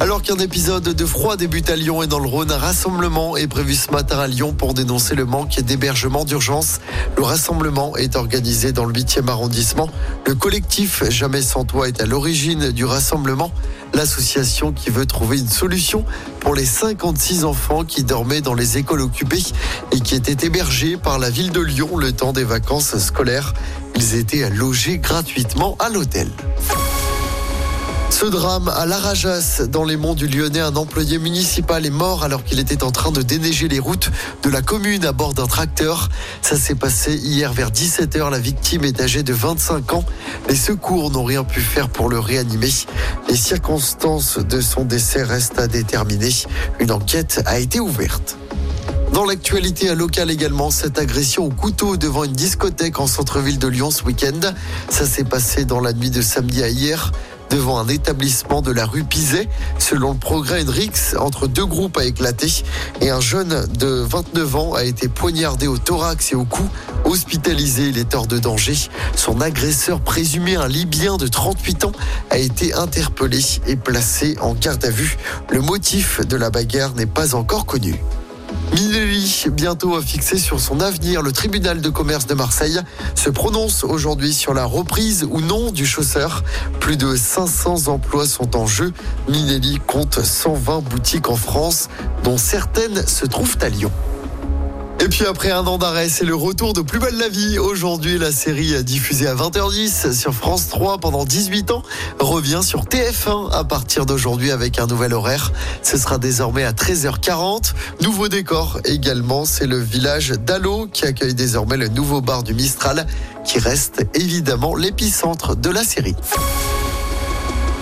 Alors qu'un épisode de froid débute à Lyon et dans le Rhône, un rassemblement est prévu ce matin à Lyon pour dénoncer le manque d'hébergement d'urgence. Le rassemblement est organisé dans le 8e arrondissement. Le collectif Jamais sans toi est à l'origine du rassemblement. L'association qui veut trouver une solution pour les 56 enfants qui dormaient dans les écoles occupées et qui étaient hébergés par la ville de Lyon le temps des vacances scolaires. Ils étaient logés gratuitement à l'hôtel. Ce drame à Larajas, dans les monts du Lyonnais, un employé municipal est mort alors qu'il était en train de déneiger les routes de la commune à bord d'un tracteur. Ça s'est passé hier vers 17h. La victime est âgée de 25 ans. Les secours n'ont rien pu faire pour le réanimer. Les circonstances de son décès restent à déterminer. Une enquête a été ouverte. Dans l'actualité locale également, cette agression au couteau devant une discothèque en centre-ville de Lyon ce week-end. Ça s'est passé dans la nuit de samedi à hier devant un établissement de la rue Pizet. Selon le progrès, une rixe entre deux groupes a éclaté et un jeune de 29 ans a été poignardé au thorax et au cou. Hospitalisé, il est hors de danger. Son agresseur présumé, un Libyen de 38 ans, a été interpellé et placé en garde à vue. Le motif de la bagarre n'est pas encore connu. Minelli, bientôt fixé sur son avenir, le tribunal de commerce de Marseille se prononce aujourd'hui sur la reprise ou non du chausseur. Plus de 500 emplois sont en jeu. Minelli compte 120 boutiques en France, dont certaines se trouvent à Lyon. Et puis après un an d'arrêt, c'est le retour de Plus belle la vie. Aujourd'hui, la série diffusée à 20h10 sur France 3 pendant 18 ans revient sur TF1 à partir d'aujourd'hui avec un nouvel horaire. Ce sera désormais à 13h40. Nouveau décor également, c'est le village d'Allo qui accueille désormais le nouveau bar du Mistral qui reste évidemment l'épicentre de la série.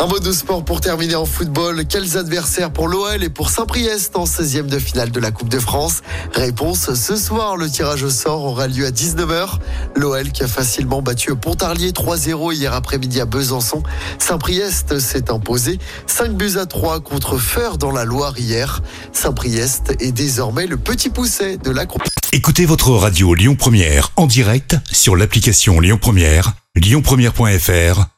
Un mot de sport pour terminer en football. Quels adversaires pour l'OL et pour Saint-Priest en 16e de finale de la Coupe de France? Réponse ce soir. Le tirage au sort aura lieu à 19h. L'OL qui a facilement battu Pontarlier 3-0 hier après-midi à Besançon. Saint-Priest s'est imposé 5 buts à 3 contre Feur dans la Loire hier. Saint-Priest est désormais le petit pousset de la Coupe. Écoutez votre radio Lyon Première en direct sur l'application Lyon Première, lyonpremière.fr